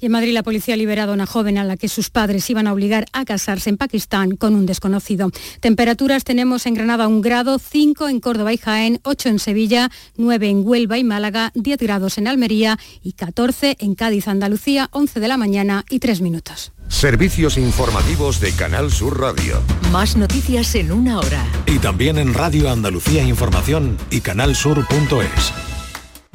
Y en Madrid la policía ha liberado a una joven a la que sus padres iban a obligar a casarse en Pakistán con un desconocido. Temperaturas tenemos en Granada un grado, 5 en Córdoba y Jaén, 8 en Sevilla, 9 en Huelva y Málaga, 10 grados en Almería y 14 en Cádiz, Andalucía, 11 de la mañana y 3 minutos. Servicios informativos de Canal Sur Radio. Más noticias en una hora. Y también en Radio Andalucía Información y canalsur.es.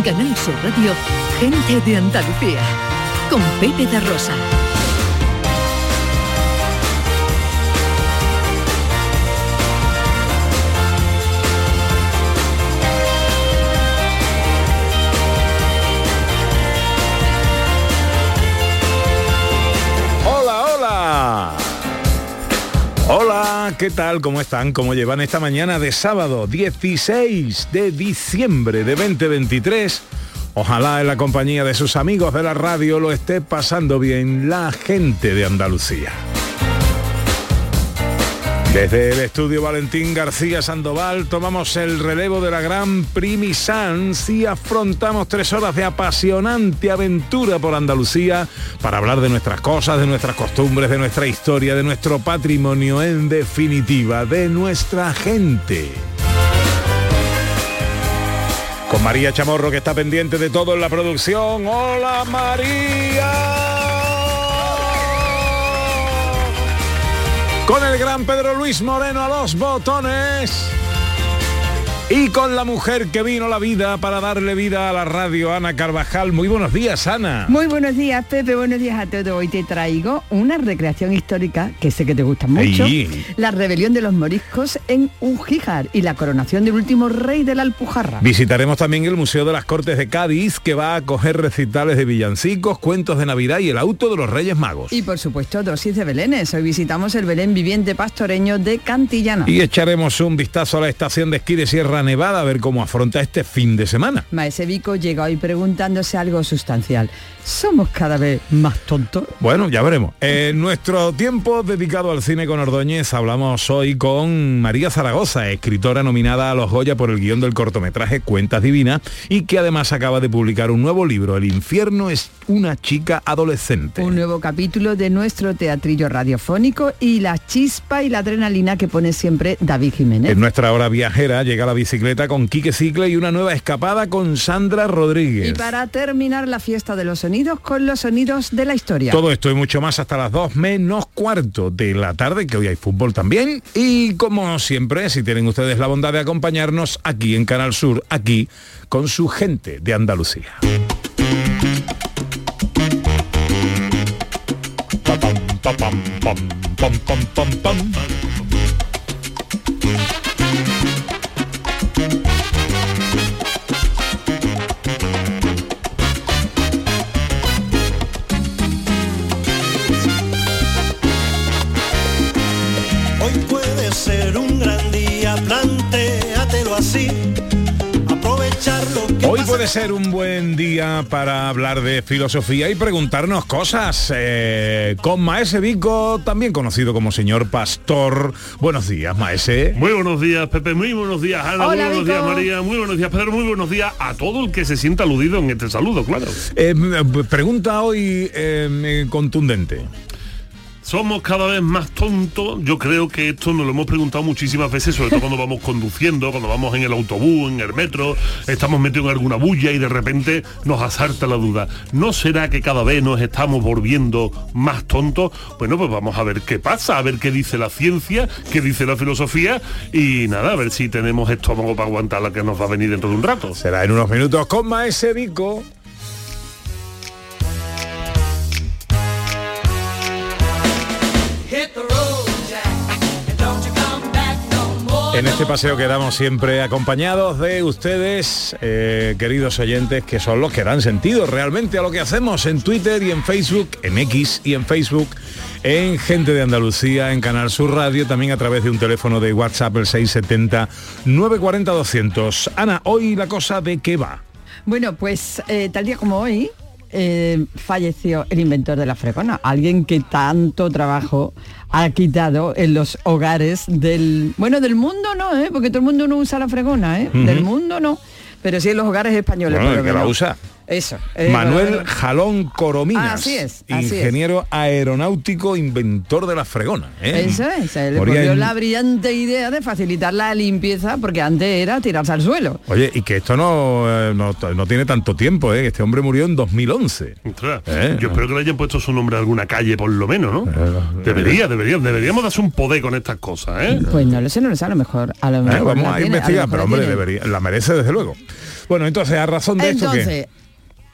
En Canal Sur Radio, gente de Andalucía, con Pepe Rosa. Hola, ¿qué tal? ¿Cómo están? ¿Cómo llevan esta mañana de sábado 16 de diciembre de 2023? Ojalá en la compañía de sus amigos de la radio lo esté pasando bien la gente de Andalucía. Desde el estudio Valentín García Sandoval tomamos el relevo de la Gran Primi Sans y afrontamos tres horas de apasionante aventura por Andalucía para hablar de nuestras cosas, de nuestras costumbres, de nuestra historia, de nuestro patrimonio, en definitiva, de nuestra gente. Con María Chamorro que está pendiente de todo en la producción. ¡Hola María! Con el gran Pedro Luis Moreno a los botones. Y con la mujer que vino la vida para darle vida a la radio, Ana Carvajal. Muy buenos días, Ana. Muy buenos días, Pepe. Buenos días a todos. Hoy te traigo una recreación histórica que sé que te gusta mucho. La rebelión de los moriscos en Ujíjar y la coronación del último rey de la Alpujarra. Visitaremos también el Museo de las Cortes de Cádiz, que va a acoger recitales de villancicos, cuentos de Navidad y el auto de los Reyes Magos. Y por supuesto, dosis de Belénes. Hoy visitamos el Belén viviente pastoreño de Cantillana. Y echaremos un vistazo a la estación de esquí de Sierra Nevada a ver cómo afronta este fin de semana. Maese Vico llega hoy preguntándose algo sustancial. ¿Somos cada vez más tontos? Bueno, ya veremos. En nuestro tiempo dedicado al cine con Ordóñez hablamos hoy con María Zaragoza, escritora nominada a los Goya por el guion del cortometraje Cuentas Divinas y que además acaba de publicar un nuevo libro, El infierno es una chica adolescente. Un nuevo capítulo de nuestro teatrillo radiofónico y la chispa y la adrenalina que pone siempre David Jiménez. En nuestra hora viajera llega la bicicleta con Quique Cicle y una nueva escapada con Sandra Rodríguez. Y para terminar la fiesta de los sonidos con los sonidos de la historia. Todo esto y mucho más hasta las 2 menos cuarto de la tarde, que hoy hay fútbol también. Y como siempre, si tienen ustedes la bondad de acompañarnos aquí en Canal Sur, aquí con su gente de Andalucía. Pa, pam, pa, pam, pam, ser un buen día para hablar de filosofía y preguntarnos cosas. eh, con Maese Vico, también conocido como señor Pastor. Buenos días, Maese. Muy buenos días, Pepe. Muy buenos días, Ana. Hola, muy buenos Vico. días, María. Muy buenos días, Pedro. Muy buenos días a todo el que se sienta aludido en este saludo, claro. Eh, pregunta hoy eh, contundente. Somos cada vez más tontos. Yo creo que esto nos lo hemos preguntado muchísimas veces, sobre todo cuando vamos conduciendo, cuando vamos en el autobús, en el metro, estamos metidos en alguna bulla y de repente nos asalta la duda. ¿No será que cada vez nos estamos volviendo más tontos? Bueno, pues vamos a ver qué pasa, a ver qué dice la ciencia, qué dice la filosofía y nada, a ver si tenemos estómago para aguantar la que nos va a venir dentro de un rato. Será en unos minutos con Maese Vico. En este paseo quedamos siempre acompañados de ustedes, eh, queridos oyentes, que son los que dan sentido realmente a lo que hacemos en Twitter y en Facebook, en X y en Facebook, en Gente de Andalucía, en Canal Sur Radio, también a través de un teléfono de WhatsApp el 670-940-200. Ana, hoy la cosa de qué va. Bueno, pues eh, tal día como hoy, eh, falleció el inventor de la fregona, alguien que tanto trabajo ha quitado en los hogares del, bueno, del mundo no, ¿eh? porque todo el mundo no usa la fregona, ¿eh? del mundo no, pero sí en los hogares españoles. Bueno, pero el que que la usa. Eso. eh, Manuel bueno, Jalón Corominas, Así es, así es. ingeniero aeronáutico, inventor de la fregona. ¿eh? Eso es, se le Moría ocurrió en- la brillante idea de facilitar la limpieza porque antes era tirarse al suelo. Oye, y que esto no, eh, no, no tiene tanto tiempo, ¿eh? Este hombre murió en 2011. Ostras, Eh, Yo espero que le hayan puesto su nombre a alguna calle por lo menos, ¿no? Debería, debería, deberíamos darse un poder con estas cosas, ¿eh? Pues no lo sé, no lo sé, a lo mejor. A lo Eh, mejor vamos la a tiene, investigar, lo pero hombre, debería, la merece desde luego. Bueno, entonces, a razón de esto Entonces,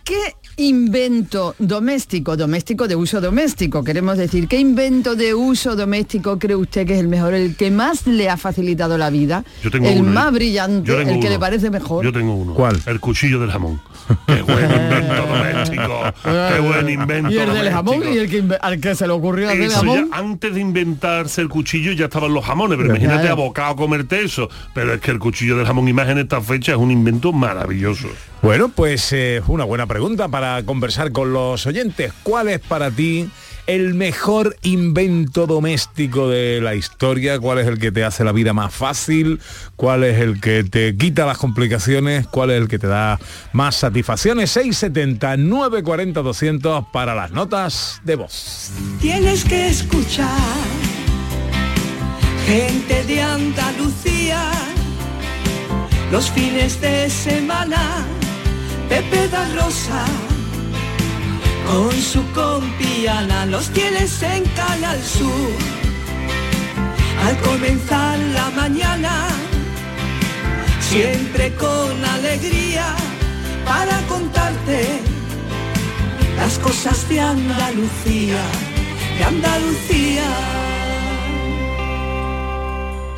¿qué invento doméstico, doméstico de uso doméstico? Queremos decir, ¿qué invento de uso doméstico cree usted que es el mejor, el que más le ha facilitado la vida? Yo tengo el uno, ¿eh? más brillante, el que uno. le parece mejor. Yo tengo uno. ¿Cuál? El cuchillo del jamón. Qué buen invento doméstico. Qué buen invento y el del jamón y el que, al que se le ocurrió hacer Eso jamón. ya, antes de inventarse el cuchillo ya estaban los jamones, pero imagínate Claro. abocado a comerte eso. Pero es que el cuchillo del jamón y más en esta fecha es un invento maravilloso. Bueno, pues eh, una buena pregunta para conversar con los oyentes. ¿Cuál es para ti el mejor invento doméstico de la historia? ¿Cuál es el que te hace la vida más fácil? ¿Cuál es el que te quita las complicaciones? ¿Cuál es el que te da más satisfacciones? 670 940 200 para las notas de voz. Tienes que escuchar gente de Andalucía los fines de semana. Pepe da Rosa con su compiana los tienes en Canal Sur. Al comenzar la mañana, siempre con alegría para contarte las cosas de Andalucía, de Andalucía.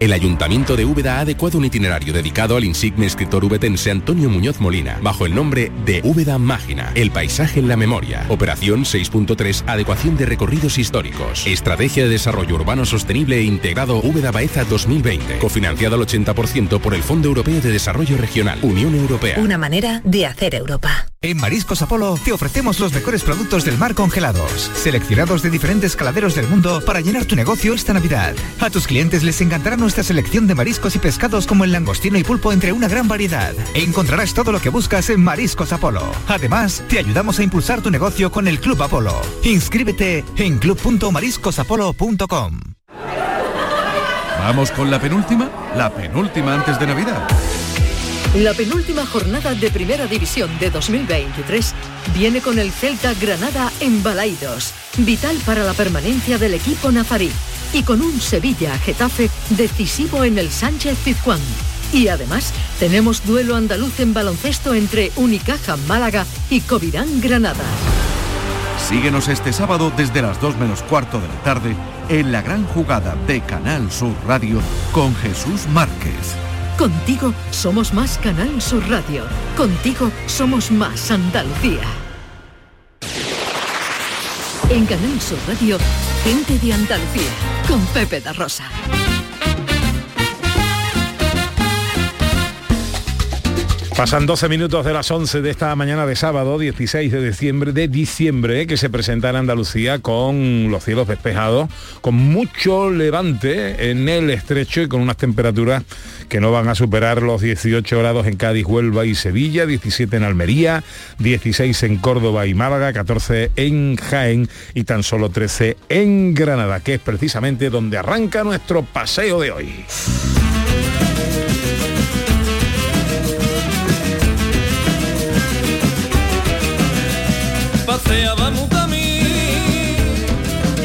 El Ayuntamiento de Úbeda ha adecuado un itinerario dedicado al insigne escritor ubetense Antonio Muñoz Molina, bajo el nombre de Úbeda Mágina, el paisaje en la memoria. Operación 6.3, adecuación de recorridos históricos. Estrategia de desarrollo urbano sostenible e integrado Úbeda Baeza 2020, cofinanciado al 80% por el Fondo Europeo de Desarrollo Regional, Unión Europea. Una manera de hacer Europa. En Mariscos Apolo te ofrecemos los mejores productos del mar congelados, seleccionados de diferentes caladeros del mundo para llenar tu negocio esta Navidad. A tus clientes les encantará nuestra selección de mariscos y pescados como el langostino y pulpo entre una gran variedad. Encontrarás todo lo que buscas en Mariscos Apolo. Además, te ayudamos a impulsar tu negocio con el Club Apolo. Inscríbete en club.mariscosapolo.com. Vamos con la penúltima, la penúltima antes de Navidad. La penúltima jornada de Primera División de 2023 viene con el Celta Granada en Balaidos, vital para la permanencia del equipo nazarí, y con un Sevilla-Getafe decisivo en el Sánchez Pizjuán. Y además tenemos duelo andaluz en baloncesto entre Unicaja Málaga y Covirán Granada. Síguenos este sábado desde las 2 menos cuarto de la tarde en la gran jugada de Canal Sur Radio con Jesús Márquez. Contigo somos más Canal Sur Radio. Contigo somos más Andalucía. En Canal Sur Radio, gente de Andalucía, con Pepe da Rosa. Pasan 12 minutos de las 11 de esta mañana de sábado, 16 de diciembre, de diciembre, que se presenta en Andalucía con los cielos despejados, con mucho levante en el estrecho y con unas temperaturas que no van a superar los 18 grados en Cádiz, Huelva y Sevilla, 17 en Almería, 16 en Córdoba y Málaga, 14 en Jaén y tan solo 13 en Granada, que es precisamente donde arranca nuestro paseo de hoy.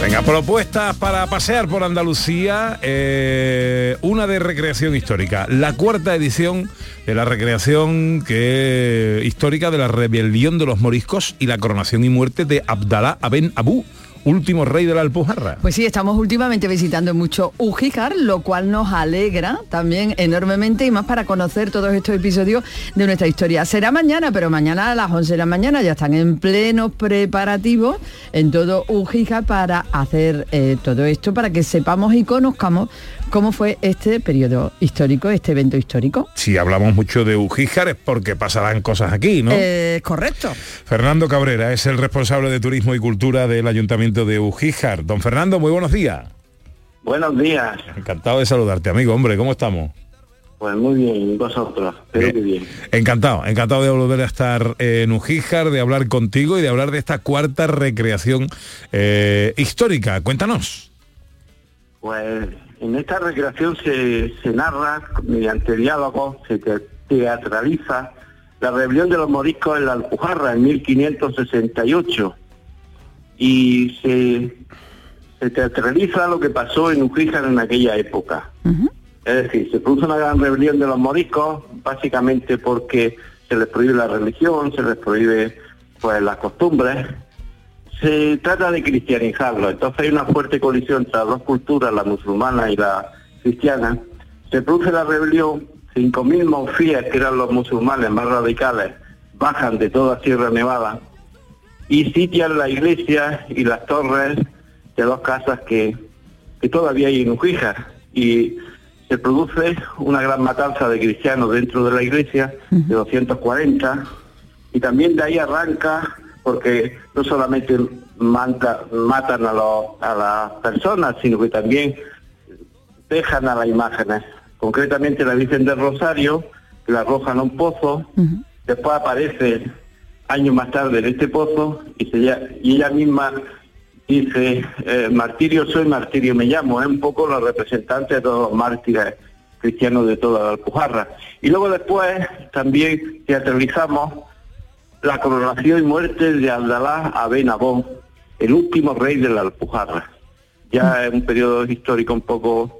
Venga, propuestas para pasear por Andalucía. eh, una de recreación histórica. La cuarta edición de la recreación que, histórica de la rebelión de los moriscos y la coronación y muerte de Abdalá Aben Abu, último rey de la Alpujarra. Pues sí, estamos últimamente visitando mucho Ujíjar, lo cual nos alegra también enormemente y más para conocer todos estos episodios de nuestra historia. Será mañana, pero mañana a las 11 de la mañana ya están en plenos preparativos en todo Ujíjar para hacer eh, todo esto, para que sepamos y conozcamos cómo fue este periodo histórico, este evento histórico. Si hablamos mucho de Ujíjar es porque pasarán cosas aquí, ¿no? Eh, correcto. Fernando Cabrera es el responsable de Turismo y Cultura del Ayuntamiento de Ujíjar. Don Fernando, muy buenos días. Buenos días. Encantado de saludarte, amigo. Hombre, ¿cómo estamos? Pues muy bien, ¿y vosotros. Espero que bien. Encantado, encantado de volver a estar en Ujíjar, de hablar contigo y de hablar de esta cuarta recreación eh, histórica. Cuéntanos. Pues en esta recreación se, se narra mediante diálogo, se te- teatraliza la rebelión de los moriscos en la Alpujarra en 1568 y se, se teatraliza lo que pasó en Ujíjar en aquella época. Es decir, se produce una gran rebelión de los moriscos, básicamente porque se les prohíbe la religión, se les prohíbe pues las costumbres. Se trata de cristianizarlo, entonces hay una fuerte colisión entre las dos culturas, la musulmana y la cristiana. Se produce la rebelión, 5.000 monfíes, que eran los musulmanes más radicales, bajan de toda Sierra Nevada y sitian la iglesia y las torres de dos casas que, que todavía hay en Ujíjar. Y se produce una gran matanza de cristianos dentro de la iglesia, de 240, y también de ahí arranca, porque no solamente manta- matan a, los- a las personas, sino que también dejan a las imágenes. Concretamente la Virgen del Rosario, que la arrojan a un pozo, después aparece años más tarde en este pozo y, se y ella misma dice, eh, martirio soy, martirio me llamo, es un poco la representante de todos los mártires cristianos de toda la Alpujarra. Y luego después también teatralizamos la coronación y muerte de Abdalá Aben Abó, el último rey de la Alpujarra. Ya es un periodo histórico un poco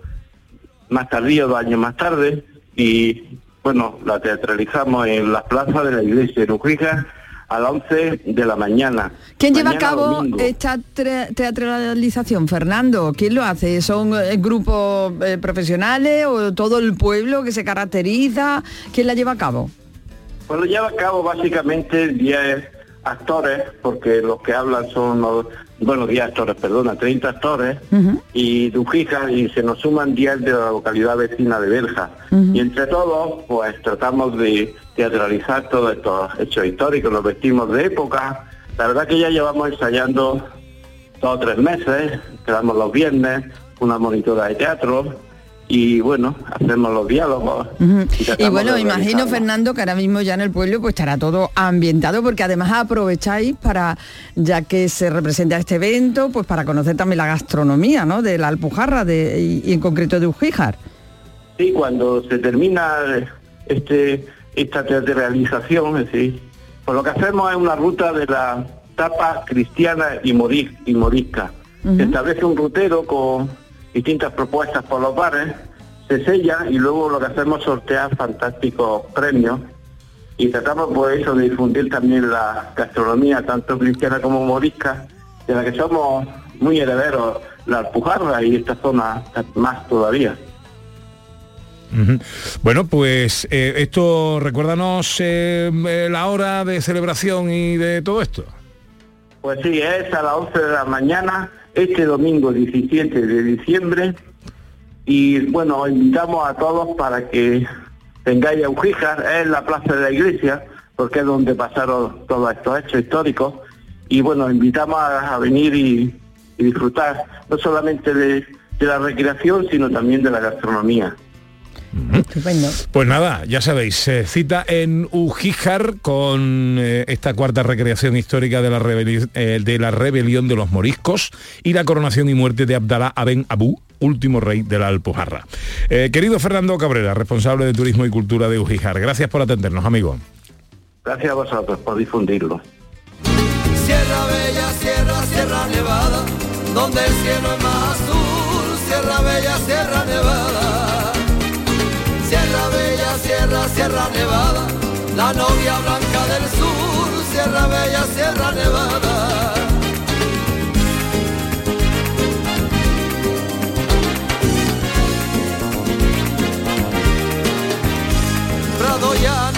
más tardío, dos años más tarde, y bueno, la teatralizamos en las plazas de la iglesia en Ujíjar a las 11 de la mañana. ¿Quién lleva a cabo domingo. esta teatralización, Fernando? ¿Quién lo hace? ¿Son eh, grupos eh, profesionales o todo el pueblo que se caracteriza? ¿Quién la lleva a cabo? Pues lo lleva a cabo básicamente 10 actores, porque los que hablan son, los- bueno, 10 actores, perdona, 30 actores, y de Ujíjar, y se nos suman 10 de la localidad vecina de Berja. Y entre todos, pues tratamos de teatralizar todos estos hechos históricos, nos vestimos de época. La verdad que ya llevamos ensayando dos o tres meses, quedamos los viernes, una monitora de teatro, y bueno, hacemos los diálogos. Y bueno, imagino. Fernando, que ahora mismo ya en el pueblo pues estará todo ambientado, porque además aprovecháis para, ya que se representa este evento, pues para conocer también la gastronomía, ¿no? De la Alpujarra de, y, y en concreto de Ujíjar. Sí, cuando se termina este esta teatralización, es decir, pues lo que hacemos es una ruta de la tapa cristiana y, moris- y morisca. Se establece un rutero con distintas propuestas por los bares, se sella y luego lo que hacemos es sortear fantásticos premios y tratamos por eso de difundir también la gastronomía, tanto cristiana como morisca, de la que somos muy herederos, la Alpujarra y esta zona más todavía. Bueno, pues eh, esto, recuérdanos eh, eh, la hora de celebración y de todo esto. Pues sí, es a las 11 de la mañana, este domingo 17 de diciembre. Y bueno, os invitamos a todos para que vengáis a Ujíjar, es la plaza de la iglesia, porque es donde pasaron todos estos hechos históricos. Y bueno, os invitamos a, venir y, disfrutar no solamente de la recreación, sino también de la gastronomía. Estupendo. Pues nada, ya sabéis, eh, cita en Ujíjar con eh, esta cuarta recreación histórica de la, rebeli- eh, de la rebelión de los moriscos y la coronación y muerte de Abdalá Aben Abu, último rey de la Alpujarra. Eh, querido Fernando Cabrera, responsable de Turismo y Cultura de Ujíjar, gracias por atendernos, amigo. Gracias a vosotros por difundirlo. Sierra Bella, Sierra, Sierra Nevada, donde el cielo es más azul, Sierra Bella, Sierra Nevada. Sierra, Nevada, la novia blanca del sur, Sierra Bella, Sierra Nevada. Prado ves.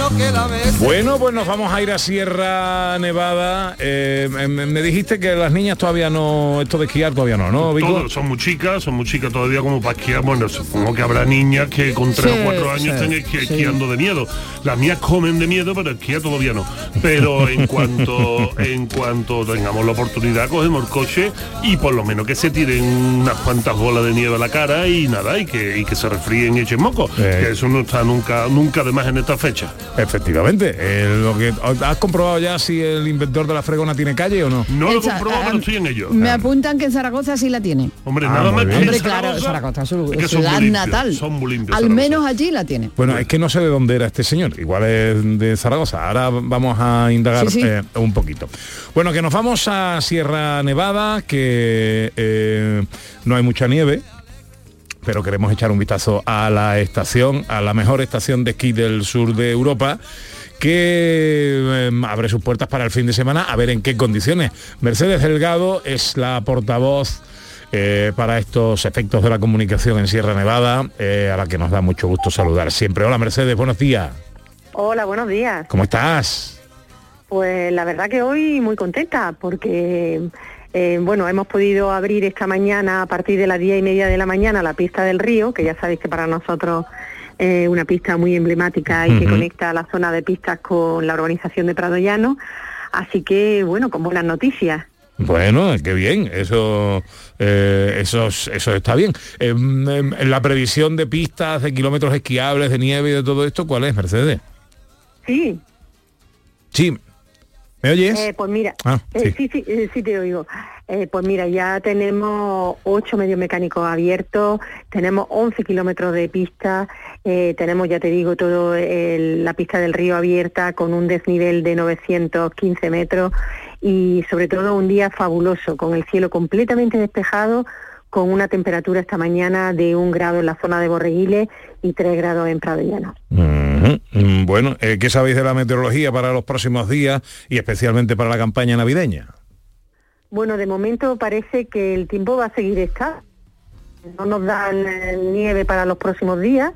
Bueno, pues nos vamos a ir a Sierra Nevada. Eh, me, me dijiste que las niñas todavía no, esto de esquiar todavía no, ¿no, Vico? Son muy chicas, son muy chicas todavía como para esquiar. Bueno, supongo que habrá niñas que con 3 Sí, o 4 años sí, estén esqui- sí. esquiando de miedo. Las mías comen de miedo, pero esquiar todavía no. Pero en cuanto en cuanto tengamos la oportunidad, cogemos el coche y por lo menos que se tiren unas cuantas bolas de nieve a la cara y nada, y que, y que se refríen y echen moco. Eh. Que eso no está nunca, nunca de más en esta fecha. Efectivamente. eh, lo que, ¿Has comprobado ya si el inventor de la fregona tiene calle o no? No lo he comprobado, pero ah, estoy en ello. Me apuntan que en Zaragoza sí la tiene. Hombre, Ah, nada más que Hombre, claro, Zaragoza, su, es que su ciudad limpios, natal. Son muy limpios. Al menos allí la tiene. Bueno, es que no sé de dónde era este señor. Igual es de Zaragoza. Ahora vamos a indagar Sí, sí. eh, un poquito. Bueno, que nos vamos a Sierra Nevada, que eh, no hay mucha nieve. Pero queremos echar un vistazo a la estación, a la mejor estación de esquí del sur de Europa, que eh, abre sus puertas para el fin de semana, a ver en qué condiciones. Mercedes Delgado es la portavoz eh, para estos efectos de la comunicación en Sierra Nevada, eh, a la que nos da mucho gusto saludar siempre. Hola Mercedes, buenos días. Hola, buenos días. ¿Cómo estás? Pues la verdad que hoy muy contenta porque, eh, bueno, hemos podido abrir esta mañana a partir de las diez y media de la mañana la pista del río, que ya sabéis que para nosotros es una pista muy emblemática y que conecta la zona de pistas con la urbanización de Prado Llano. Así que, bueno, con buenas noticias. Bueno, qué bien, eso, eh, eso, eso está bien. Em, em, la previsión de pistas, de kilómetros esquiables, de nieve y de todo esto, ¿cuál es, Mercedes? Sí, Sí. ¿Me oyes? Eh, pues mira, Ah, eh, sí. sí, sí, eh, sí te oigo. Eh, pues mira, ya tenemos ocho medios mecánicos abiertos, tenemos 11 kilómetros de pista, tenemos, ya te digo, todo el- la pista del río abierta con un desnivel de 915 metros y sobre todo un día fabuloso, con el cielo completamente despejado, con una temperatura esta mañana de un grado en la zona de Borreguiles y tres grados en Prado Llano. Ujú. Mm, Bueno, eh, ¿qué sabéis de la meteorología para los próximos días y especialmente para la campaña navideña? Bueno, de momento parece que el tiempo va a seguir esta. No nos dan eh, nieve para los próximos días,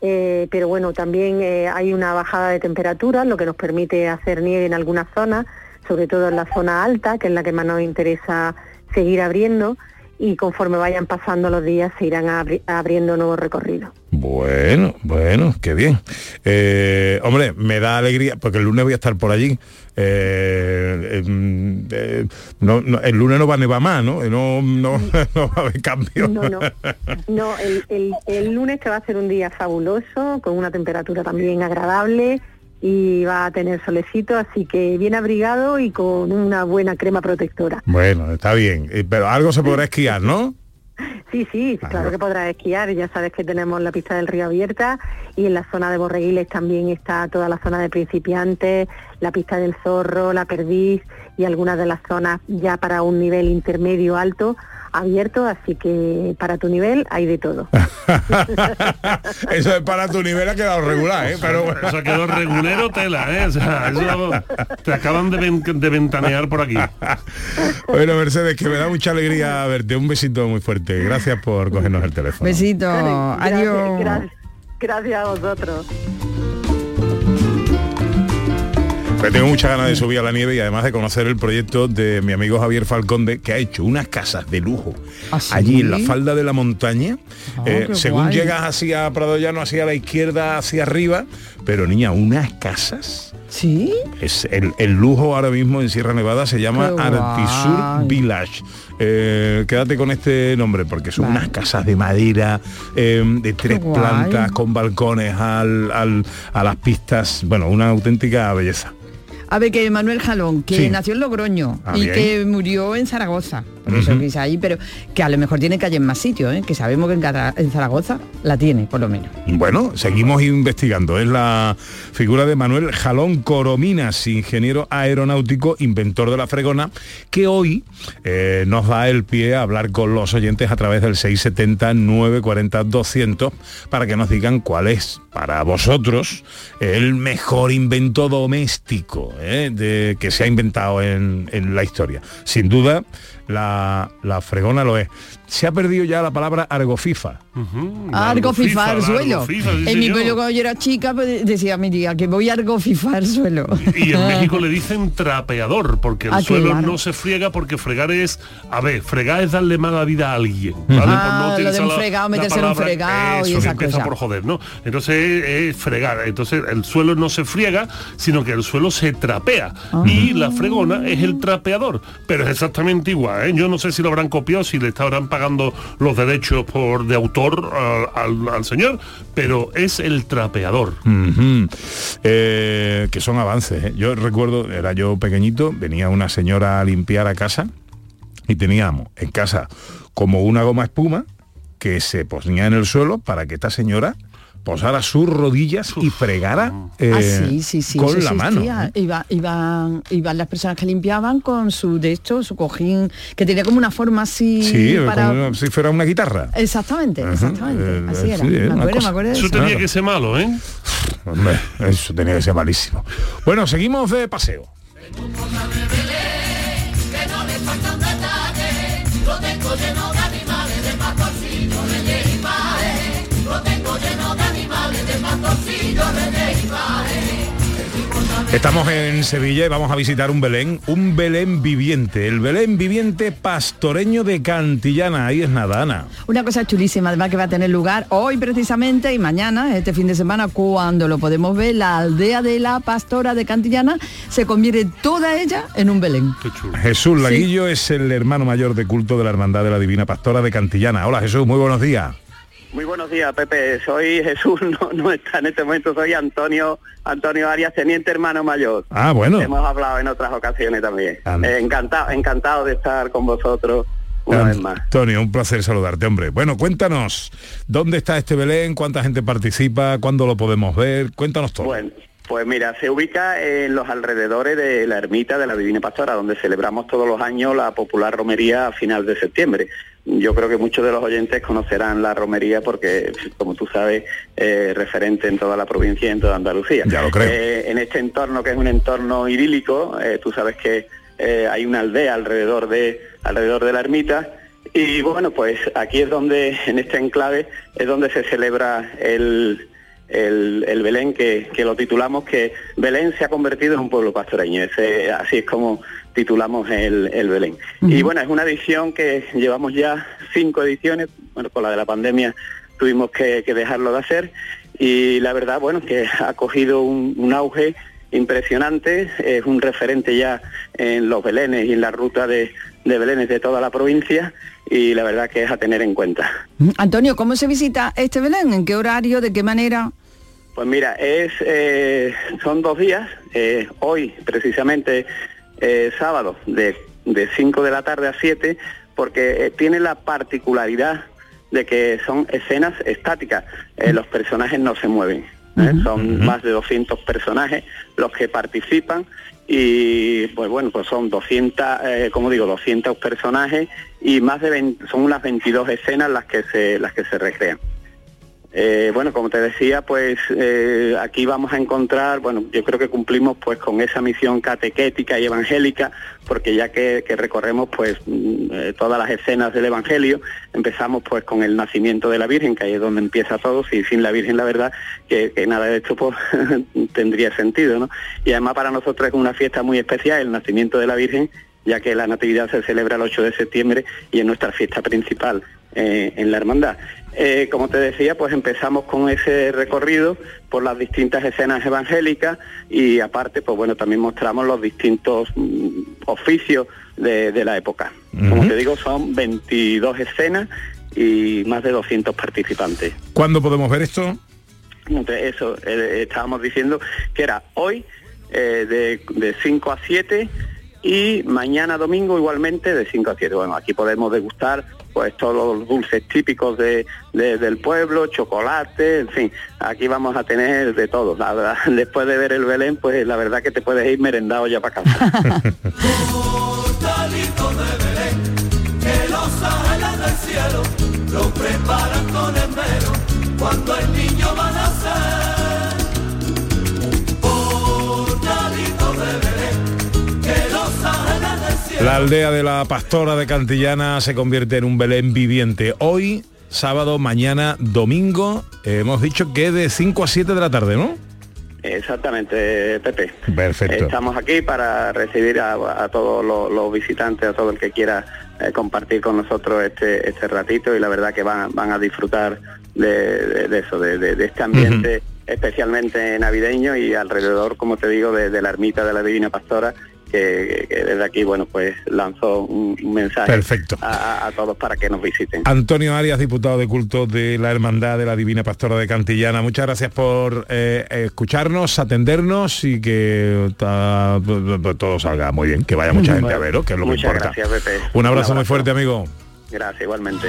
eh, pero bueno, también eh, hay una bajada de temperatura, lo que nos permite hacer nieve en algunas zonas, sobre todo en la zona alta, que es la que más nos interesa seguir abriendo, y conforme vayan pasando los días se irán abri- abriendo nuevos recorridos. Bueno, bueno, qué bien. Eh, hombre, me da alegría, porque el lunes voy a estar por allí. Eh, em, eh, no- no, el lunes no va a nevar más, ¿no? No, no, no va a haber cambio. No, no. No, el, el- el lunes te va a ser un día fabuloso, con una temperatura también agradable y va a tener solecito, así que bien abrigado y con una buena crema protectora. Bueno, está bien. Eh, Pero algo se podrá esquiar, ¿no? Sí, sí, claro que podrás esquiar, ya sabes que tenemos la pista del río abierta y en la zona de Borreguiles también está toda la zona de principiantes, la pista del zorro, la perdiz y algunas de las zonas ya para un nivel intermedio alto abierto, así que para tu nivel hay de todo. Eso es para tu nivel ha quedado regular, ¿eh? Pero bueno. Eso quedó regulero tela, ¿eh? O sea, eso te acaban de, ven- de ventanear por aquí. Bueno, Mercedes, que me da mucha alegría verte. Un besito muy fuerte. Gracias por cogernos el teléfono. Besito, Gracias, adiós. gracias, gracias a vosotros. Pero tengo muchas ganas de subir a la nieve y además de conocer el proyecto de mi amigo Javier Falconde, que ha hecho unas casas de lujo allí en la falda de la montaña. Eh, qué según guay. llegas hacia Prado Llano, hacia la izquierda, hacia arriba, pero niña, unas casas. Sí. Es el, el lujo ahora mismo en Sierra Nevada se llama Artisur. Village. Eh, quédate con este nombre porque son unas casas de madera eh, de tres plantas con balcones al- al- a las pistas. Bueno, una auténtica belleza. A ver, que Manuel Jalón, que Sí. nació en Logroño Ah, y bien. que murió en Zaragoza. por eso quizá ahí, pero que a lo mejor tiene calle en más sitios, ¿eh? que sabemos que en, Zaragoza la tiene, por lo menos. Bueno, seguimos investigando. Es la figura de Manuel Jalón Corominas, ingeniero aeronáutico, inventor de la fregona, que hoy eh, nos da el pie a hablar con los oyentes a través del 670-940-200 para que nos digan cuál es para vosotros el mejor invento doméstico eh, de- que se ha inventado en, en la historia. Sin duda, la, la fregona lo es. Se ha perdido ya la palabra argofifa. Argofifar suelo. argofifa, sí, en mi señor. pueblo cuando yo era chica pues, decía mi tía que voy a argofifar suelo. Y en México le dicen trapeador, porque el Ah, suelo claro. no se friega, porque fregar es, a ver, fregar es darle mala vida a alguien. ¿vale? Por Ah, lo de un la- fregado, la meterse en un fregado y eso, que esa empieza cosa. por joder, ¿no? Entonces es fregar. Entonces el suelo no se friega, sino que el suelo se trapea. Ah. Y la fregona es el trapeador. Pero es exactamente igual, ¿eh? Yo no sé si lo habrán copiado, si le estarán pagando los derechos por de autor al, al- señor, pero es el trapeador. Eh, que son avances. ¿eh? Yo recuerdo, era yo pequeñito, venía una señora a limpiar a casa y teníamos en casa como una goma espuma que se ponía en el suelo para que esta señora posara sus rodillas y fregara eh, ah, sí, sí, sí. con la mano. Iba- iban, iban las personas que limpiaban con su de esto, su cojín, que tenía como una forma así Sí, para. como si fuera una guitarra. Exactamente, exactamente. Eh, Así era. sí, es me una acuerdo, cosa- me acuerdo de Eso eso. tenía que ser malo, ¿eh? Hombre, eso tenía que ser malísimo. Bueno, seguimos de paseo. que no le Estamos en Sevilla y vamos a visitar un Belén, un Belén viviente, el Belén viviente pastoreño de Cantillana. Ahí es nada, Ana. Una cosa chulísima, además que va a tener lugar hoy precisamente y mañana, este fin de semana, cuando lo podemos ver, la aldea de la pastora de Cantillana se convierte toda ella en un Belén. Jesús Laguillo es el hermano mayor de culto de la Hermandad de la Divina Pastora de Cantillana. Hola Jesús, muy buenos días. Muy buenos días, Pepe. Soy Jesús, no, no está en este momento, soy Antonio Antonio Arias, teniente hermano mayor. Ah, bueno. Hemos hablado en otras ocasiones también. Ah. Eh, encantado, encantado de estar con vosotros una vez más. Antonio, un placer saludarte, hombre. Bueno, cuéntanos, ¿dónde está este Belén? ¿Cuánta gente participa? ¿Cuándo lo podemos ver? Cuéntanos todo. Bueno, pues mira, se ubica en los alrededores de la ermita de la Divina Pastora, donde celebramos todos los años la popular romería a final de septiembre. Yo creo que muchos de los oyentes conocerán la romería porque, como tú sabes, es referente en toda la provincia y en toda Andalucía. Ya lo creo. Eh, en este entorno, que es un entorno idílico, eh, tú sabes que eh, hay una aldea alrededor de, alrededor de la ermita, y bueno, pues aquí es donde, en este enclave, es donde se celebra el, el, el Belén, que, que lo titulamos que Belén se ha convertido en un pueblo pastoreño. Ese- así es como titulamos el, el Belén. Y bueno, es una edición que llevamos ya cinco ediciones, bueno, con la de la pandemia tuvimos que, que dejarlo de hacer, y la verdad, bueno, que ha cogido un, un auge impresionante, es un referente ya en los Belenes y en la ruta de, de Belenes de toda la provincia, y la verdad que es a tener en cuenta. Antonio, ¿cómo se visita este Belén? ¿En qué horario? ¿De qué manera? Pues mira, es eh, son dos días. eh, hoy, precisamente, eh, sábado, de, de 5 de la tarde a 7, porque eh, tiene la particularidad de que son escenas estáticas. Eh, los personajes no se mueven. ¿eh? Son más de 200 personajes los que participan y pues bueno, pues son 200, eh, como digo, 200 personajes y más de 20 son unas 22 escenas las que se las que se recrean. Eh, bueno, como te decía, pues eh, aquí vamos a encontrar, bueno, yo creo que cumplimos pues con esa misión catequética y evangélica, porque ya que, recorremos pues mm, eh, todas las escenas del Evangelio, empezamos pues con el nacimiento de la Virgen, que ahí es donde empieza todo, y sin la Virgen la verdad que, nada de esto pues tendría sentido, ¿no? Y además para nosotros es una fiesta muy especial, el nacimiento de la Virgen, ya que la Natividad se celebra el 8 de septiembre y es nuestra fiesta principal en la hermandad. Eh, como te decía, pues empezamos con ese recorrido por las distintas escenas evangélicas y aparte, pues bueno, también mostramos los distintos mm, oficios de, de la época. Como te digo, son 22 escenas y más de 200 participantes. ¿Cuándo podemos ver esto? Entonces, eso, eh, estábamos diciendo que era hoy eh, de, de 5 a 7 y mañana domingo igualmente de 5 a 7. Bueno, aquí podemos degustar pues todos los dulces típicos de, de- del pueblo, chocolate, en fin, aquí vamos a tener de todo. La verdad, después de ver el Belén, pues la verdad que te puedes ir merendado ya para casa. aldea de la Pastora de Cantillana se convierte en un Belén viviente. Hoy, sábado, mañana, domingo, hemos dicho que de 5 a 7 de la tarde, ¿no? Exactamente, Pepe. Perfecto. Estamos aquí para recibir a, a todos los, los visitantes, a todo el que quiera eh, compartir con nosotros este, este ratito y la verdad que van, van a disfrutar de, de- de eso, de, este ambiente especialmente navideño y alrededor, como te digo, de la ermita de la Divina Pastora, que, que desde aquí, bueno, pues lanzó un, un mensaje Perfecto. A, todos para que nos visiten. Antonio Arias, diputado de culto de la Hermandad de la Divina Pastora de Cantillana. Muchas gracias por eh, escucharnos, atendernos y que ta- todo salga muy bien, que vaya mucha gente a veros, que es lo que importa. gracias, Pepe. Un abrazo muy fuerte, amigo. Gracias, igualmente.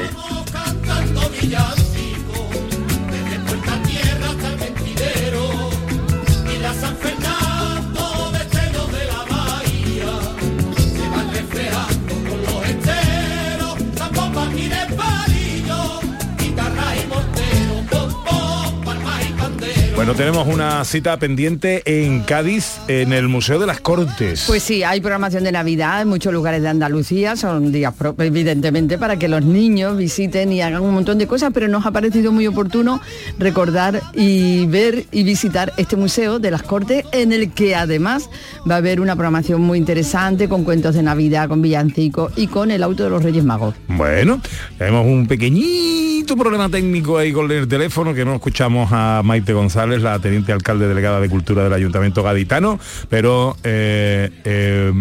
Bueno, tenemos una cita pendiente en Cádiz, en el Museo de las Cortes. Pues sí, hay programación de Navidad en muchos lugares de Andalucía, son días pro- evidentemente para que los niños visiten y hagan un montón de cosas, pero nos ha parecido muy oportuno recordar y ver y visitar este museo de las Cortes en el que además va a haber una programación muy interesante con cuentos de Navidad, con villancicos y con el auto de los Reyes Magos. Bueno, tenemos un pequeñito problema técnico ahí con el teléfono que no escuchamos a Maite González, la teniente alcalde delegada de Cultura del Ayuntamiento Gaditano, pero eh, eh,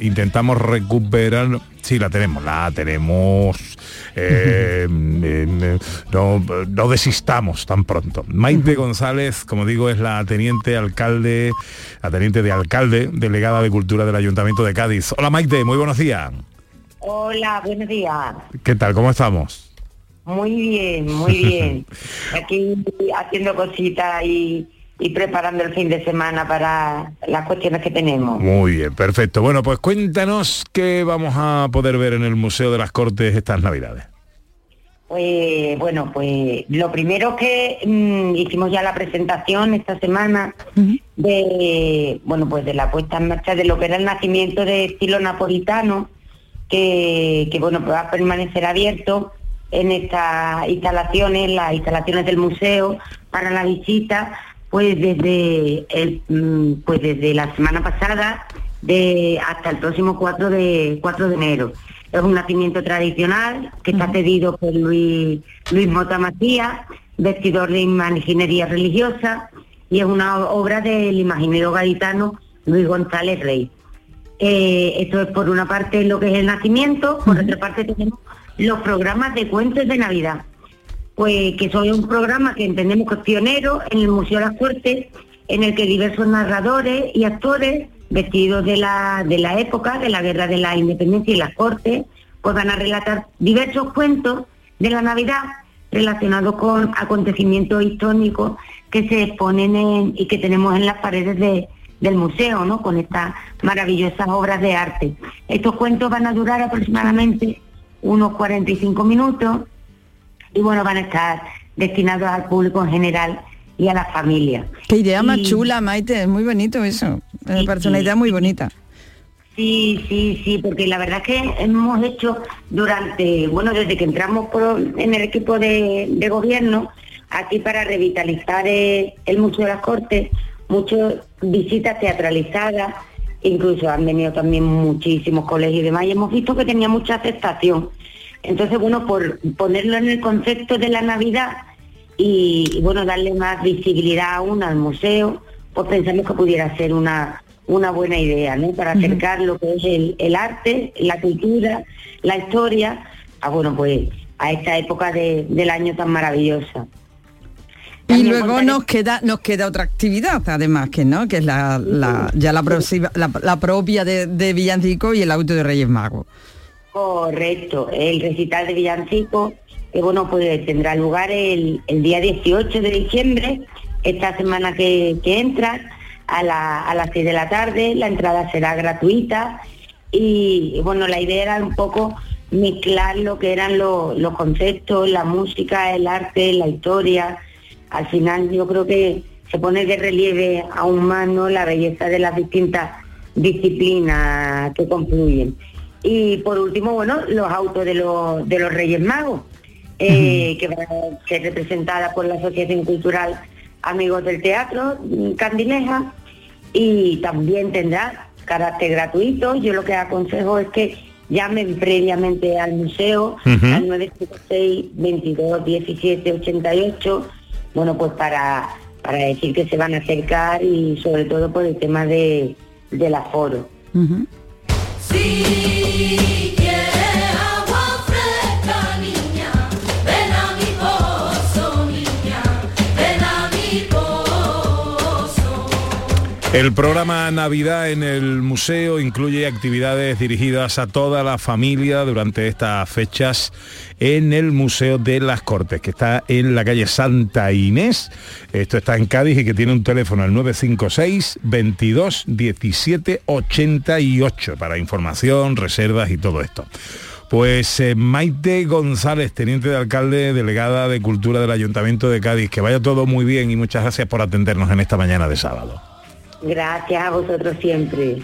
intentamos recuperar. Sí, la tenemos, la tenemos. eh, eh, no, no desistamos tan pronto. Maite González, como digo, es la teniente alcalde, la teniente de alcalde, delegada de Cultura del Ayuntamiento de Cádiz. Hola Maite, muy buenos días. Hola, buenos días. ¿Qué tal? ¿Cómo estamos? Muy bien, muy bien. Aquí haciendo cositas y, y preparando el fin de semana para las cuestiones que tenemos. Muy bien, perfecto. Bueno, pues cuéntanos qué vamos a poder ver en el Museo de las Cortes estas Navidades. Pues bueno, pues lo primero que mm, hicimos ya la presentación esta semana de bueno pues de la puesta en marcha de lo que era el nacimiento de estilo napolitano que, que, bueno pues va a permanecer abierto en estas instalaciones, las instalaciones del museo para la visita, pues desde el, mm, pues desde la semana pasada de hasta el próximo 4 de 4 de enero. Es un nacimiento tradicional que está cedido por Luis, Luis Mota Macías, vestidor de imaginería religiosa, y es una obra del imaginero gaditano Luis González Rey. Eh, esto es por una parte lo que es el nacimiento, por otra parte tenemos los programas de cuentos de Navidad, pues que son un programa que entendemos que es pionero en el Museo de las Cortes, en el que diversos narradores y actores vestidos de la, de la época, de la guerra de la independencia y las cortes, pues van a relatar diversos cuentos de la Navidad relacionados con acontecimientos históricos que se exponen en- y que tenemos en las paredes de- del museo, ¿no? Con estas maravillosas obras de arte. Estos cuentos van a durar aproximadamente unos 45 minutos y bueno, van a estar destinados al público en general y a la familia. Qué idea más Y- chula, Maite, es muy bonito eso. Me parece una idea muy bonita. Sí, sí, sí, porque la verdad es que hemos hecho durante, bueno, desde que entramos por- en el equipo de, de gobierno, aquí para revitalizar eh, el Museo de las Cortes, muchas visitas teatralizadas, incluso han venido también muchísimos colegios y demás, y hemos visto que tenía mucha aceptación. Entonces, bueno, por ponerlo en el concepto de la Navidad y, y, bueno, darle más visibilidad aún al museo, pues pensamos que pudiera ser una, una buena idea, ¿no? Para acercar lo que es el, el arte, la cultura, la historia, a bueno, pues a esta época de- del año tan maravillosa. Y luego nos queda nos queda otra actividad, además que no, que es la, la- ya la, próxima- la, la propia de, de Villancico y el auto de Reyes Magos. Correcto, el recital de Villancico, que bueno, pues tendrá lugar el, el día 18 de diciembre, esta semana que, que entra, a, la- a las 6 de la tarde, la entrada será gratuita y bueno, la idea era un poco mezclar lo que eran lo- los conceptos, la música, el arte, la historia. Al final yo creo que se pone de relieve aún más ¿no? la belleza de las distintas disciplinas que confluyen. Y por último, bueno, los autos de los, de los Reyes Magos, eh, que van a ser representada por la Asociación Cultural Amigos del Teatro, mm, Candileja, y también tendrá carácter gratuito. Yo lo que aconsejo es que llamen previamente al museo Ujú. al 956 22 17 88, bueno, pues para, para decir que se van a acercar y sobre todo por el tema de, del aforo. El programa Navidad en el museo incluye actividades dirigidas a toda la familia durante estas fechas en el Museo de las Cortes, que está en la calle Santa Inés. Esto está en Cádiz y que tiene un teléfono al 956 22 17 88 para información, reservas y todo esto. Pues eh, Maite González, teniente de alcalde, delegada de Cultura del Ayuntamiento de Cádiz, que vaya todo muy bien y muchas gracias por atendernos en esta mañana de sábado. Gracias a vosotros siempre.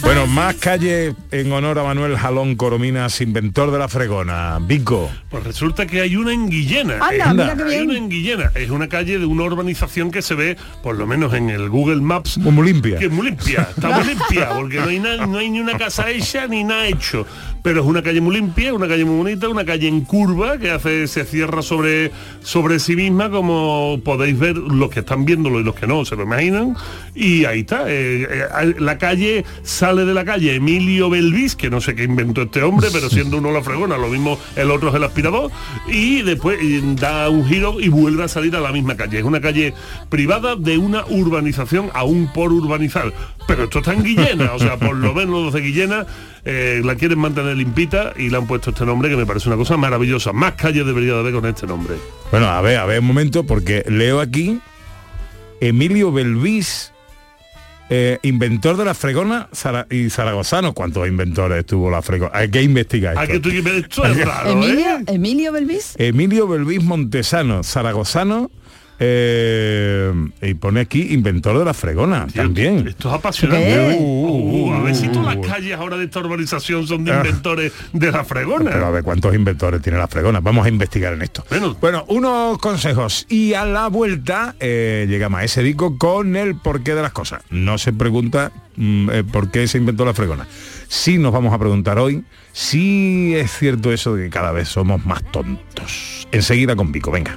Bueno, más calle en honor a Manuel Jalón Corominas, inventor de la fregona. Vico. Pues resulta que hay una en Guillena. Anda, mira hay bien. una en Guillena. Es una calle de una urbanización que se ve, por lo menos en el Google Maps, muy limpia. que es muy limpia. Está muy limpia, porque no hay, na- no hay ni una casa hecha ni nada hecho. Pero es una calle muy limpia, una calle muy bonita, una calle en curva que hace, se cierra sobre, sobre sí misma, como podéis ver los que están viéndolo y los que no se lo imaginan. Y ahí está. eh, eh, la calle sale de la calle Emilio Belvis, que no sé qué inventó este hombre, pero siendo uno la fregona, lo mismo el otro es el aspirador, y después da un giro y vuelve a salir a la misma calle. Es una calle privada de una urbanización aún por urbanizar. Pero esto está en Guillena, o sea, por lo menos los de Guillena eh, la quieren mantener limpita y le han puesto este nombre que me parece una cosa maravillosa. Más calles debería de haber con este nombre. Bueno, a ver, a ver un momento, porque leo aquí Emilio Belvis, eh, inventor de la fregona Zara- y zaragozano. ¿Cuántos inventores tuvo la fregona? Hay que investigar Hay esto. que tú- esto es raro, ¿eh? Emilio, Emilio Belvis. Emilio Belvis Montesano, zaragozano, eh, y pone aquí inventor de la fregona también. Esto es apasionante. ¿Qué? Uh, a ver si todas las calles ahora de esta urbanización son de Ah. inventores de la fregona. Pero a ver cuántos inventores tiene la fregona. Vamos a investigar en esto. Bueno, unos consejos. Y a la vuelta eh, llega Maese Dico con el porqué de las cosas. No se pregunta mm, eh, por qué se inventó la fregona. Sí nos vamos a preguntar hoy si es cierto eso de que cada vez somos más tontos. Enseguida con Vico, venga.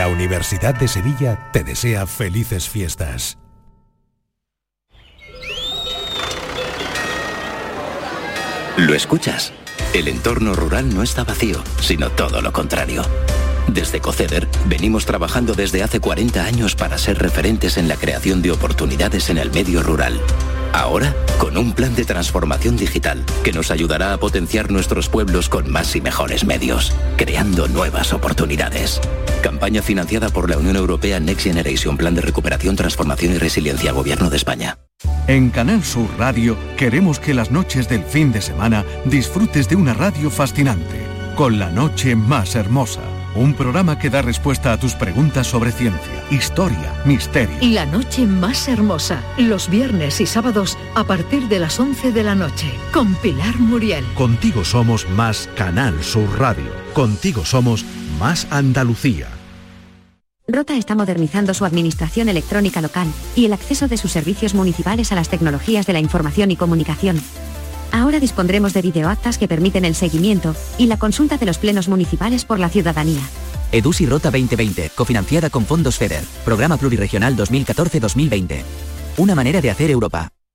La Universidad de Sevilla te desea felices fiestas. ¿Lo escuchas? El entorno rural no está vacío, sino todo lo contrario. Desde Coceder venimos trabajando desde hace 40 años para ser referentes en la creación de oportunidades en el medio rural. Ahora, con un plan de transformación digital que nos ayudará a potenciar nuestros pueblos con más y mejores medios, creando nuevas oportunidades. Campaña financiada por la Unión Europea Next Generation Plan de Recuperación, Transformación y Resiliencia Gobierno de España. En Canal Sur Radio queremos que las noches del fin de semana disfrutes de una radio fascinante, con la noche más hermosa. Un programa que da respuesta a tus preguntas sobre ciencia, historia, misterio. La noche más hermosa, los viernes y sábados a partir de las 11 de la noche, con Pilar Muriel. Contigo somos más Canal Sur Radio. Contigo somos más Andalucía. Rota está modernizando su administración electrónica local y el acceso de sus servicios municipales a las tecnologías de la información y comunicación. Ahora dispondremos de videoactas que permiten el seguimiento y la consulta de los plenos municipales por la ciudadanía. EDUSI Rota 2020, cofinanciada con fondos FEDER, Programa Pluriregional 2014-2020. Una manera de hacer Europa.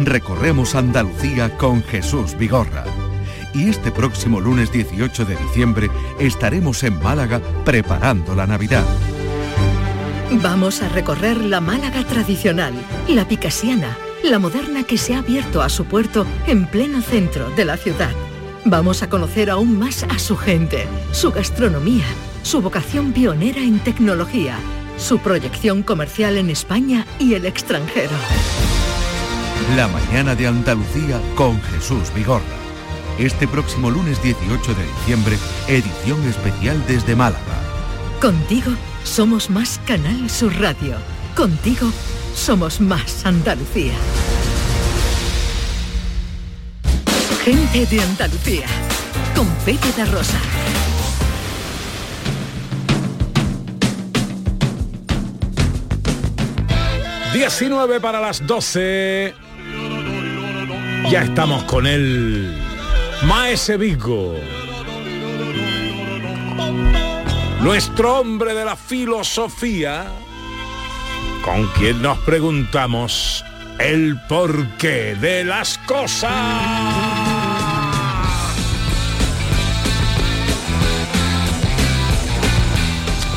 Recorremos Andalucía con Jesús Vigorra. Y este próximo lunes 18 de diciembre estaremos en Málaga preparando la Navidad. Vamos a recorrer la Málaga tradicional, la picasiana, la moderna que se ha abierto a su puerto en pleno centro de la ciudad. Vamos a conocer aún más a su gente, su gastronomía, su vocación pionera en tecnología, su proyección comercial en España y el extranjero. La mañana de Andalucía con Jesús Vigorra. Este próximo lunes 18 de diciembre, edición especial desde Málaga. Contigo somos más Canal Sur Radio. Contigo somos más Andalucía. Gente de Andalucía. Con Pepe da Rosa. ...19 para las 12... Ya estamos con el Maese Vigo. Nuestro hombre de la filosofía, con quien nos preguntamos el porqué de las cosas.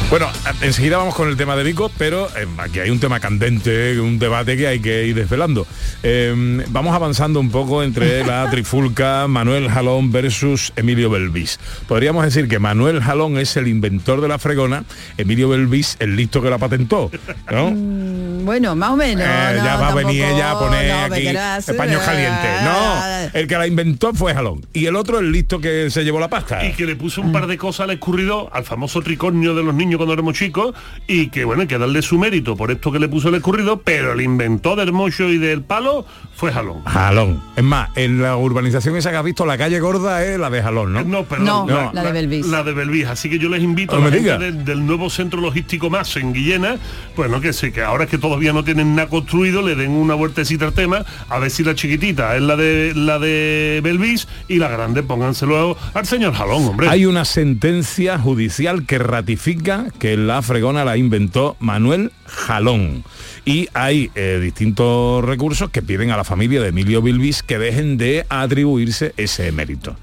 Bueno, enseguida vamos con el tema de Vico, pero eh, aquí hay un tema candente, un debate que hay que ir desvelando. Eh, vamos avanzando un poco entre la trifulca Manuel Jalón versus Emilio Belvis. Podríamos decir que Manuel Jalón es el inventor de la fregona, Emilio Belvis el listo que la patentó, ¿no? Mm, Bueno, más o menos. Eh, no, ya va a venir ella a poner no, aquí paños calientes. No, el que la inventó fue Jalón. Y el otro el listo que se llevó la pasta. y que le puso un par de cosas al escurrido al famoso tricornio de los niños cuando éramos chicos y que bueno hay que darle su mérito por esto que le puso el escurrido pero el inventor del mocho y del palo fue jalón Jalón. Es más, en la urbanización esa que has visto, la calle gorda es la de Jalón, ¿no? No, perdón. la de Belvis. La de Belvis. Así que yo les invito No a la me gente diga. del, del nuevo centro logístico más en Guillena, pues no que sé, que ahora que todavía no tienen nada construido, le den una vueltecita al tema, a ver si la chiquitita es la de la de Belvis y la grande pónganselo al señor Jalón, hombre. Hay una sentencia judicial que ratifica que la fregona la inventó Manuel Jalón. Y hay eh, distintos recursos que piden a la familia de Emilio Bilbis que dejen de atribuirse ese mérito.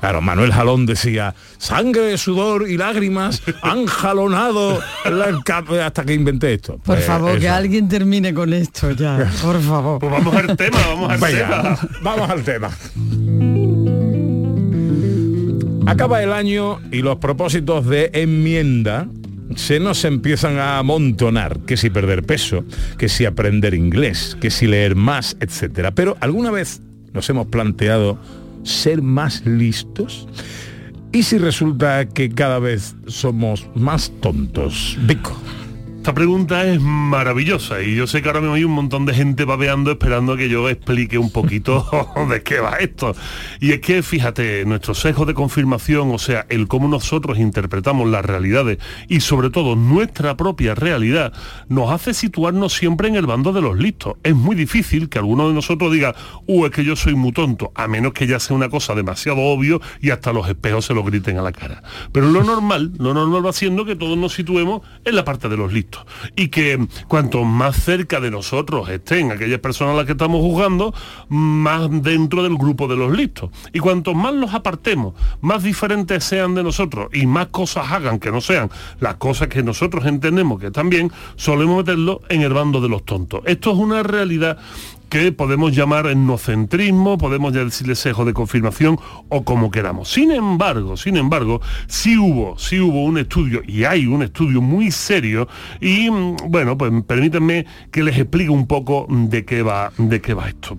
Claro, Manuel Jalón decía, sangre, sudor y lágrimas han jalonado la hasta que inventé esto. Por Pues favor, que alguien termine con esto ya. Por favor. Pues vamos al tema, vamos al tema. vamos al tema. Acaba el año y los propósitos de enmienda se nos empiezan a amontonar, que si perder peso, que si aprender inglés, que si leer más, etcétera. Pero ¿alguna vez nos hemos planteado ser más listos? ¿Y si resulta que cada vez somos más tontos? Vico. Esta pregunta es maravillosa y yo sé que ahora mismo hay un montón de gente babeando esperando que yo explique un poquito de qué va esto. Y es que, fíjate, nuestro sesgo de confirmación, o sea, el cómo nosotros interpretamos las realidades y sobre todo nuestra propia realidad, nos hace situarnos siempre en el bando de los listos. Es muy difícil que alguno de nosotros diga, uh, es que yo soy muy tonto, a menos que ya sea una cosa demasiado obvio y hasta los espejos se lo griten a la cara. Pero lo normal, lo normal va siendo que todos nos situemos en la parte de los listos. Y que cuanto más cerca de nosotros estén aquellas personas a las que estamos juzgando, más dentro del grupo de los listos. Y cuanto más los apartemos, más diferentes sean de nosotros y más cosas hagan que no sean las cosas que nosotros entendemos que están bien, solemos meterlo en el bando de los tontos. Esto es una realidad que podemos llamar etnocentrismo, podemos decirle sesgo de confirmación o como queramos. Sin embargo, sin embargo, sí hubo, sí hubo un estudio y hay un estudio muy serio y mm, bueno, pues permítanme que les explique un poco de qué va, de qué va esto.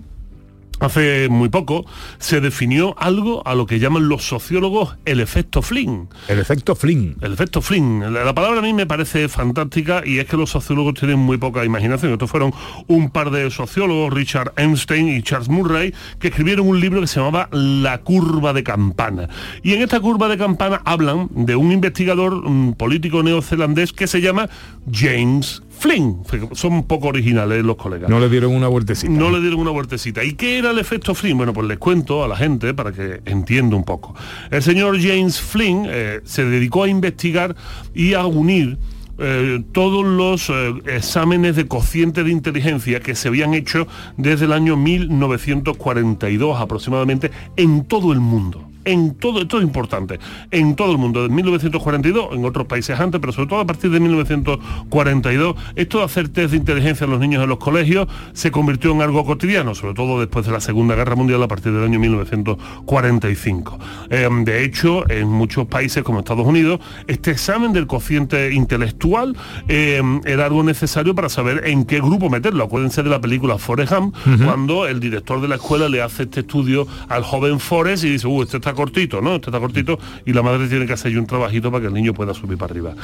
Hace muy poco se definió algo a lo que llaman los sociólogos el efecto Flynn. El efecto Flynn. El efecto Flynn. La, la palabra a mí me parece fantástica y es que los sociólogos tienen muy poca imaginación. Estos fueron un par de sociólogos, Richard Einstein y Charles Murray, que escribieron un libro que se llamaba La curva de campana. Y en esta curva de campana hablan de un investigador un político neozelandés que se llama James Flynn. Son un poco originales los colegas. No le dieron una vueltecita. No le dieron una vueltecita. ¿Y qué era el efecto Flynn? Bueno, pues les cuento a la gente para que entienda un poco. El señor James Flynn eh, se dedicó a investigar y a unir eh, todos los eh, exámenes de cociente de inteligencia que se habían hecho desde el año 1942 aproximadamente en todo el mundo. En todo, esto es importante, en todo el mundo, desde 1942, en otros países antes, pero sobre todo a partir de 1942, esto de hacer test de inteligencia a los niños en los colegios se convirtió en algo cotidiano, sobre todo después de la Segunda Guerra Mundial a partir del año 1945. Eh, de hecho, en muchos países como Estados Unidos, este examen del cociente intelectual eh, era algo necesario para saber en qué grupo meterlo. Acuérdense de la película Forrest Gump, cuando el director de la escuela le hace este estudio al joven Forrest y dice, uh, este está cortito, ¿no? Este está cortito y la madre tiene que hacer un trabajito para que el niño pueda subir para arriba.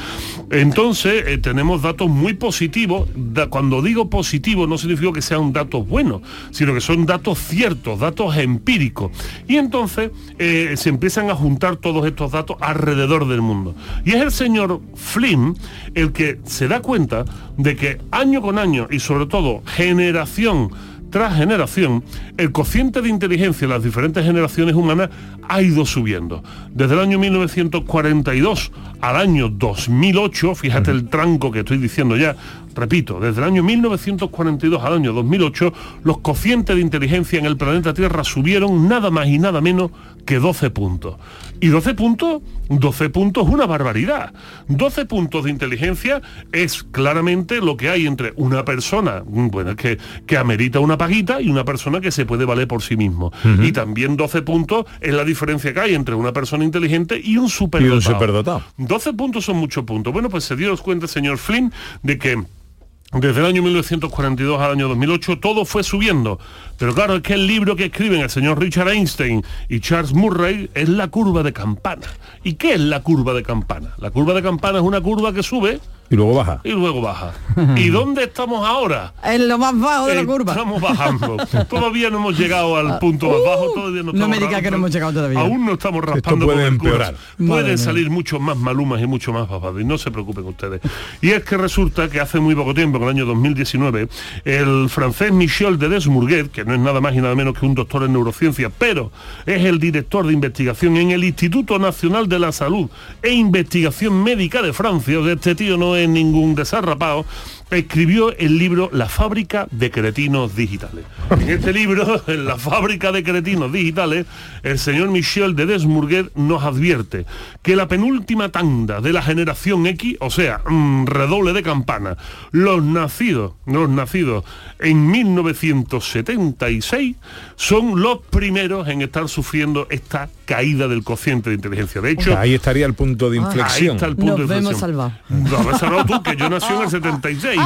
Entonces, eh, tenemos datos muy positivos. Da- cuando digo positivo no significa que sean datos buenos, sino que son datos ciertos, datos empíricos. Y entonces eh, se empiezan a juntar todos estos datos alrededor del mundo. Y es el señor Flynn el que se da cuenta de que año con año y sobre todo generación tras generación, el cociente de inteligencia en las diferentes generaciones humanas ha ido subiendo. Desde el año 1942 al año 2008, fíjate el tranco que estoy diciendo ya, repito, desde el año 1942 al año 2008, los cocientes de inteligencia en el planeta Tierra subieron nada más y nada menos que 12 puntos. Y 12 puntos, 12 puntos es una barbaridad. 12 puntos de inteligencia es claramente lo que hay entre una persona, mm, bueno, que, que amerita una paguita y una persona que se puede valer por sí mismo. Y también 12 puntos es la diferencia que hay entre una persona inteligente y un superdotado. Y un superdotado. 12 puntos son muchos puntos. Bueno, pues se dio cuenta, señor Flynn, de que desde el año 1942 al año 2008 todo fue subiendo. Pero claro, es que el libro que escriben el señor Richard Einstein y Charles Murray es la curva de campana. ¿Y qué es la curva de campana? La curva de campana es una curva que sube Y luego baja. y luego baja. ¿Y dónde estamos ahora? En lo más bajo de la curva. Estamos bajando. todavía no hemos llegado al punto más bajo. Todavía no, Uh, no me estamos diga que no hemos llegado todavía. Aún no estamos raspando puede coberturas. empeorar. Pueden salir muchos más malumas y mucho más papados. Y no se preocupen ustedes. Y es que resulta que hace muy poco tiempo, en el año 2019, el francés Michel de Desmourguet, que no es nada más y nada menos que un doctor en neurociencia, pero es el director de investigación en el Instituto Nacional de la Salud e Investigación Médica de Francia, o sea, este tío no es ningún desarrapado, escribió el libro La fábrica de cretinos digitales. En este libro, en la fábrica de cretinos digitales, el señor Michel de Desmourguet nos advierte que la penúltima tanda de la generación X, o sea, mm, redoble de campana, los nacidos, los nacidos en 1976, son los primeros en estar sufriendo esta caída del cociente de inteligencia. De hecho, Ahí estaría el punto de Ahí inflexión. está el punto Nos de vemos inflexión. No, salvado tú, que yo nací en el 76.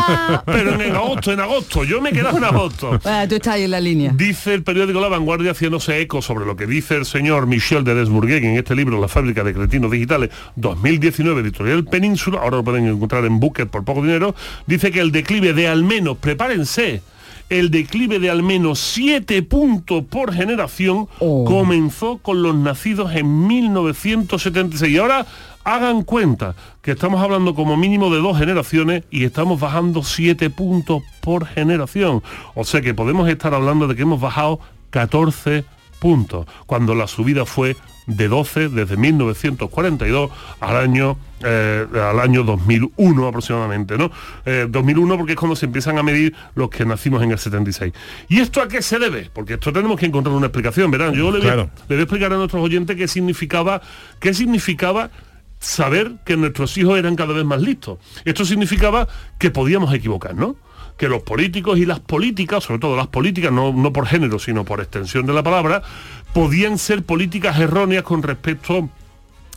Pero en agosto, en agosto, yo me he quedado en agosto. Ah, tú estás ahí en la línea. Dice el periódico La Vanguardia haciéndose eco sobre lo que dice el señor Michel de Desbourguet en este libro La fábrica de cretinos digitales 2019 editorial Península, ahora lo pueden encontrar en Booker por poco dinero, dice que el declive de al menos, prepárense, el declive de al menos 7 puntos por generación comenzó con los nacidos en 1976 y ahora hagan cuenta que estamos hablando como mínimo de dos generaciones y estamos bajando 7 puntos por generación. O sea que podemos estar hablando de que hemos bajado 14 puntos, cuando la subida fue de 12 desde 1942 al año eh, al año 2001 aproximadamente, ¿no? Eh, 2001 porque es cuando se empiezan a medir los que nacimos en el 76. ¿Y esto a qué se debe? Porque esto tenemos que encontrar una explicación, verán. Yo le voy, a- Claro. le voy a explicar a nuestros oyentes qué significaba, qué significaba saber que nuestros hijos eran cada vez más listos. Esto significaba que podíamos equivocarnos que los políticos y las políticas, sobre todo las políticas, no, no por género, sino por extensión de la palabra, podían ser políticas erróneas con respecto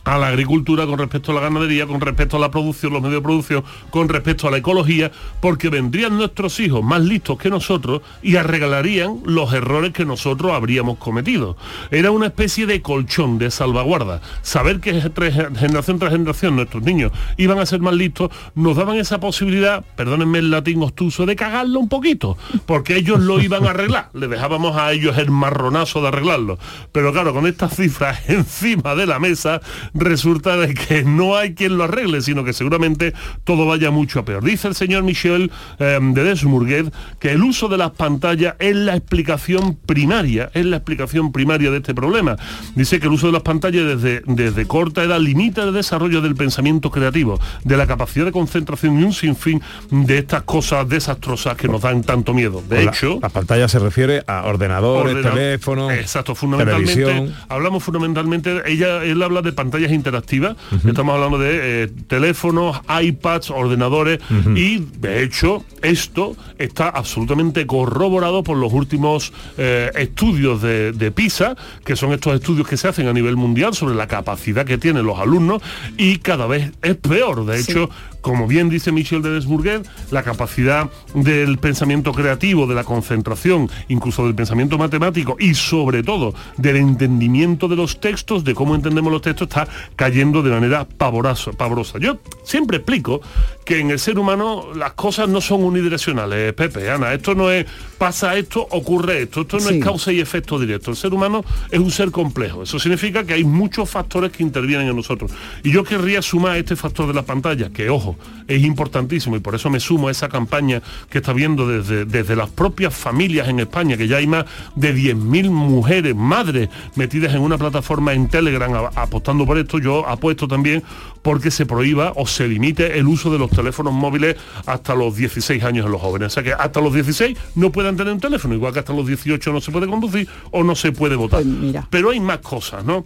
a la agricultura, con respecto a la ganadería, con respecto a la producción, los medios de producción, con respecto a la ecología, porque vendrían nuestros hijos más listos que nosotros y arreglarían los errores que nosotros habríamos cometido. Era una especie de colchón, de salvaguarda. Saber que generación tras generación nuestros niños iban a ser más listos, nos daban esa posibilidad, perdónenme el latín obtuso, de cagarlo un poquito, porque ellos lo iban a arreglar. Le dejábamos a ellos el marronazo de arreglarlo. Pero claro, con estas cifras encima de la mesa, resulta de que no hay quien lo arregle, sino que seguramente todo vaya mucho a peor. Dice el señor Michel eh, de Desmourguet que el uso de las pantallas es la explicación primaria, es la explicación primaria de este problema. Dice que el uso de las pantallas desde, desde corta edad limita el desarrollo del pensamiento creativo, de la capacidad de concentración y un sinfín de estas cosas desastrosas que nos dan tanto miedo. De hecho, la pantalla se refiere a ordenadores, Ordena- teléfonos, Exacto, fundamentalmente. televisión. Hablamos fundamentalmente, ella, él habla de pantallas interactivas, estamos hablando de eh, teléfonos, iPads, ordenadores, y de hecho esto está absolutamente corroborado por los últimos eh, estudios de, de PISA, que son estos estudios que se hacen a nivel mundial sobre la capacidad que tienen los alumnos, y cada vez es peor. De hecho, como bien dice Michel de Desbourguet, la capacidad del pensamiento creativo, de la concentración, incluso del pensamiento matemático y sobre todo del entendimiento de los textos, de cómo entendemos los textos, está cayendo de manera pavorosa. Yo siempre explico que en el ser humano las cosas no son unidireccionales, Pepe, Ana. Esto no es pasa esto, ocurre esto. Esto no Sí. es causa y efecto directo. El ser humano es un ser complejo. Eso significa que hay muchos factores que intervienen en nosotros. Y yo querría sumar este factor de la pantalla, que ojo, es importantísimo y por eso me sumo a esa campaña que está viendo desde, desde las propias familias en España, que ya hay más de 10.000 mujeres, madres, metidas en una plataforma en Telegram a- apostando por esto. Yo apuesto también porque se prohíba o se limite el uso de los teléfonos móviles hasta los 16 años en los jóvenes. O sea que hasta los 16 no puedan tener un teléfono, igual que hasta los 18 no se puede conducir o no se puede votar. Pero hay más cosas, ¿no?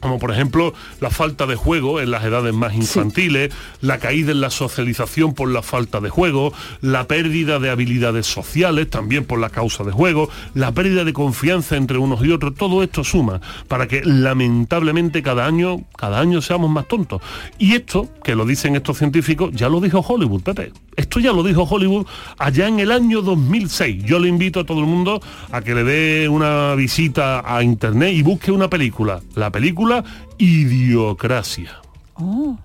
Como por ejemplo la falta de juego en las edades más infantiles, la caída en la socialización por la falta de juego, la pérdida de habilidades sociales también por la causa de juego, la pérdida de confianza entre unos y otros, todo esto suma para que lamentablemente cada año, cada año seamos más tontos. Y esto, que lo dicen estos científicos, ya lo dijo Hollywood, Pepe. Esto ya lo dijo Hollywood allá en el año 2006. Yo le invito a todo el mundo a que le dé una visita a internet y busque una película. La película Idiocracia. Oh.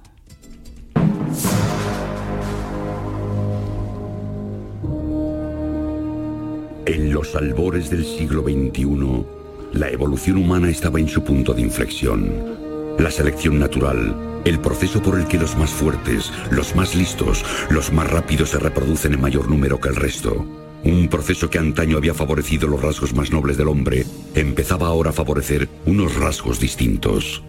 En los albores del siglo XXI, la evolución humana estaba en su punto de inflexión. La selección natural, el proceso por el que los más fuertes, los más listos, los más rápidos se reproducen en mayor número que el resto. Un proceso que antaño había favorecido los rasgos más nobles del hombre, empezaba ahora a favorecer unos rasgos distintos.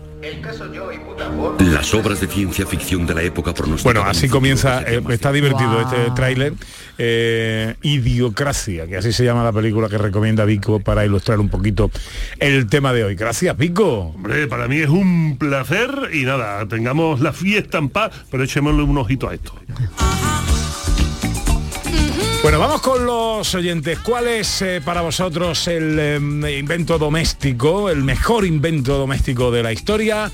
Las obras de ciencia ficción de la época Bueno, así comienza, eh, está divertido este tráiler, eh, Idiocracia, que así se llama la película que recomienda Vico para ilustrar un poquito el tema de hoy. Gracias, Vico. Hombre, para mí es un placer y nada, tengamos la fiesta en paz, pero echémosle un ojito a esto. Bueno, vamos con los oyentes. ¿Cuál es eh, para vosotros el eh, invento doméstico, el mejor invento doméstico de la historia?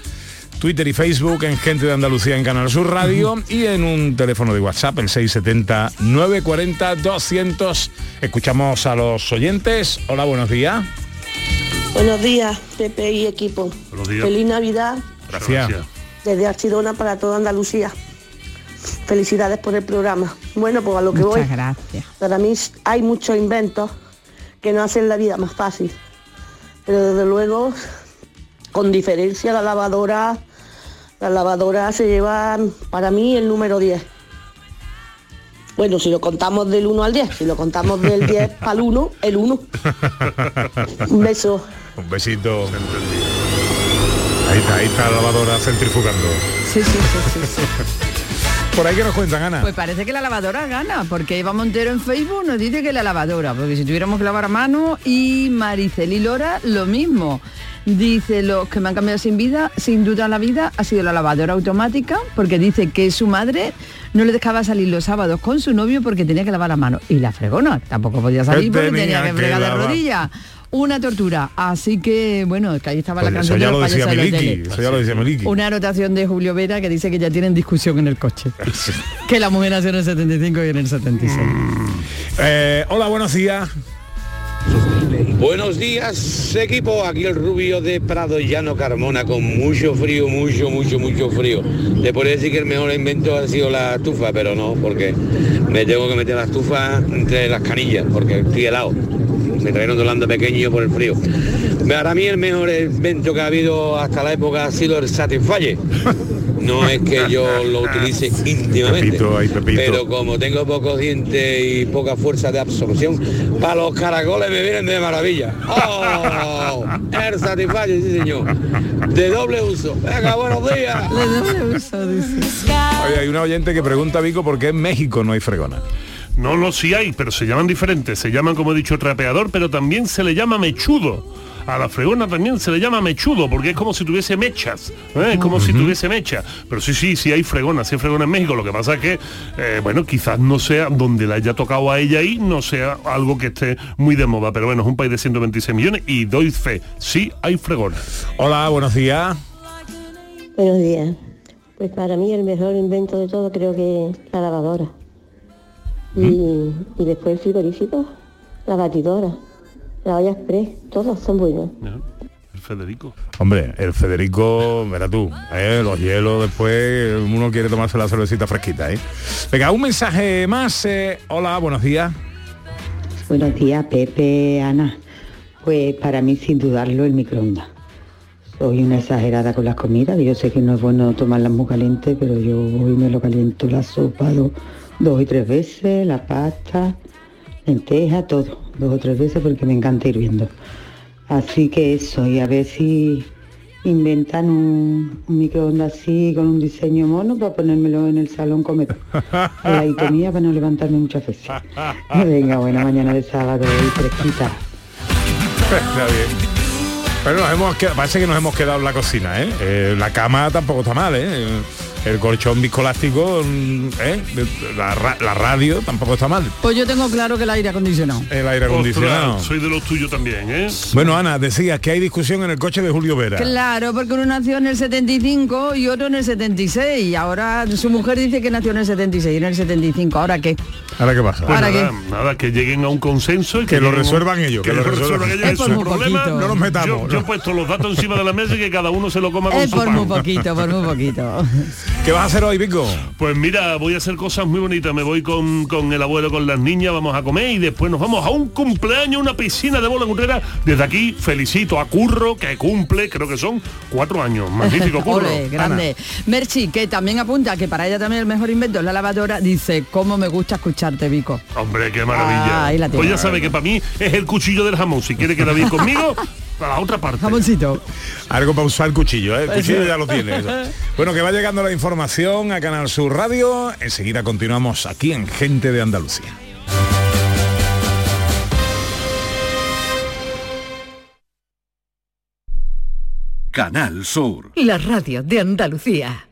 Twitter y Facebook en Gente de Andalucía en Canal Sur Radio y en un teléfono de WhatsApp, el 670-940-200. Escuchamos a los oyentes. Hola, buenos días. Buenos días, Pepe y equipo. Buenos días. Feliz Navidad Gracias. desde Archidona para toda Andalucía. Felicidades por el programa. Bueno, pues a lo que Muchas voy. gracias. Para mí hay muchos inventos que nos hacen la vida más fácil. Pero desde luego, con diferencia, la lavadora, la lavadora se lleva para mí el número 10. Bueno, si lo contamos del 1 al 10, si lo contamos del 10 al 1, el 1. Un beso. Un besito. Ahí está, ahí está la lavadora centrifugando. Sí, sí, sí, sí, sí. Por ahí que nos cuentan, Ana. Pues parece que la lavadora gana, porque Eva Montero en Facebook nos dice que la lavadora, porque si tuviéramos que lavar a mano, y Maricel y Lora lo mismo. Dice, los que me han cambiado sin vida, sin duda la vida, ha sido la lavadora automática, porque dice que su madre no le dejaba salir los sábados con su novio porque tenía que lavar la mano. Y la fregona, tampoco podía salir Que porque tenía tenía que fregar de rodillas. Una tortura. Así que, bueno, que ahí estaba la Pues canción de ya los lo decía payasos de la Miliki, tele. eso ya lo decía Miliki. Una anotación de Julio Vera que dice que ya tienen discusión en el coche. que la mujer nació en el 75 y en el 76. Eh, hola, buenos días. Buenos días, equipo. Aquí el rubio de Prado Llano Carmona con mucho frío, mucho, mucho, mucho frío. Te podría decir que el mejor invento ha sido la estufa, pero no, porque me tengo que meter la estufa entre las canillas, porque estoy helado. Me trajeron de Holanda pequeño por el frío. Para mí el mejor invento que ha habido hasta la época ha sido el Satisfyer. No es que yo lo utilice íntimamente, Pepito, ay, Pepito. pero como tengo pocos dientes y poca fuerza de absorción, para los caracoles me vienen de maravilla. ¡Oh! El Satisfyer, sí señor. De doble uso. Venga, buenos días. De doble uso, dice. Oye, hay una oyente que pregunta a Vico por qué en México no hay fregona. No, no, sí hay, pero se llaman diferentes. Se llaman, como he dicho, trapeador, pero también se le llama mechudo. A la fregona también se le llama mechudo, porque es como si tuviese mechas, ¿eh? es como si tuviese mecha. Pero sí, sí, sí hay fregona, sí hay fregona en México. Lo que pasa es que, eh, bueno, quizás no sea donde le haya tocado a ella ahí, no sea algo que esté muy de moda. Pero bueno, es un país de 126 millones y doy fe, sí hay fregona. Hola, buenos días. Buenos días. Pues para mí el mejor invento de todo creo que es la lavadora. Y, y después el frigorífico, la batidora, la olla express, todos son buenos. El Federico. Hombre, el Federico, verá tú, ¿eh? los hielos después, uno quiere tomarse la cervecita fresquita, ¿eh? Venga, un mensaje más. eh, Hola, buenos días. Buenos días, Pepe, Ana. Pues para mí, sin dudarlo, el microondas. Soy una exagerada con las comidas, yo sé que no es bueno tomarlas muy calientes, pero yo hoy me lo caliento la sopa dos, dos y tres veces, la pasta, lenteja, todo, dos o tres veces porque me encanta hirviendo. Así que eso, y a ver si inventan un, un microondas así con un diseño mono para ponérmelo en el salón comedor. A la mía para no levantarme muchas veces. Venga, buena mañana de sábado y fresquita. Está bien. Pero nos hemos quedado- parece que nos hemos quedado en la cocina, ¿eh? Eh, la cama tampoco está mal, ¿eh? El colchón viscoelástico, mm, ¿eh? La, ra- la radio tampoco está mal. Pues yo tengo claro que el aire acondicionado. El aire acondicionado. Ostras, soy de los tuyos también, ¿eh? Bueno, Ana, decías que hay discusión en el coche de Julio Vera. Claro, porque uno nació en el 75 y otro en el 76. Y ahora su mujer dice que nació en el 76 y en el 75. ¿Ahora qué? ¿Ahora qué pasa? Pues ¿Ahora nada, nada, que lleguen a un consenso y Que lo a un- resuelvan ellos, que lo resuelvan. ellos. Es Es por su muy problema. poquito. No nos metamos, Yo, he puesto los datos encima de la mesa y que cada uno se lo coma con Es su por pan. muy poquito, por muy poquito. ¿Qué vas a hacer hoy, Pico? Pues mira, voy a hacer cosas muy bonitas. Me voy con, con el abuelo, con las niñas, vamos a comer y después nos vamos a un cumpleaños, una piscina de bola en Utrera. Desde aquí felicito a Curro, que cumple, creo que son cuatro años. Magnífico, Curro. Ole, grande. Merchi, que también apunta que para ella también el mejor invento es la lavadora, dice, ¿cómo me gusta escucharte, Vico? Hombre, qué maravilla. Ah, ahí la pues ya sabe que para mí es el cuchillo del jamón. Si quiere quedar bien conmigo, a la otra parte. Jamoncito. Algo para usar el cuchillo, ¿eh? El cuchillo ya lo tiene. eso. Bueno, que va llegando la información a Canal Sur Radio. Enseguida continuamos aquí en Gente de Andalucía. Canal Sur. La radio de Andalucía.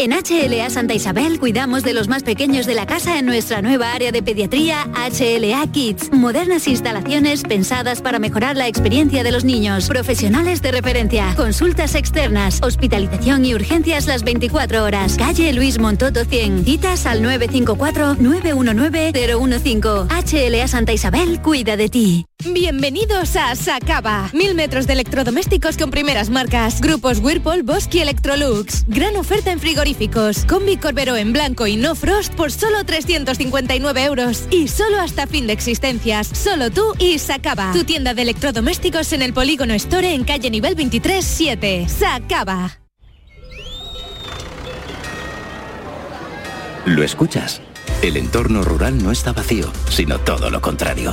En HLA Santa Isabel cuidamos de los más pequeños de la casa en nuestra nueva área de pediatría HLA Kids. Modernas instalaciones pensadas para mejorar la experiencia de los niños. Profesionales de referencia. Consultas externas. Hospitalización y urgencias las 24 horas. Calle Luis Montoto 100. Citas al 954-919-015. HLA Santa Isabel cuida de ti. Bienvenidos a Sacaba. Mil metros de electrodomésticos con primeras marcas. Grupos Whirlpool, Bosch y Electrolux. Gran oferta en frigoríficos. Combi Corbero en blanco y no frost por solo 359 euros. Y solo hasta fin de existencias. Solo tú y Sacaba. Tu tienda de electrodomésticos en el Polígono Store en calle nivel 23 7. Sacaba. ¿Lo escuchas? El entorno rural no está vacío, sino todo lo contrario.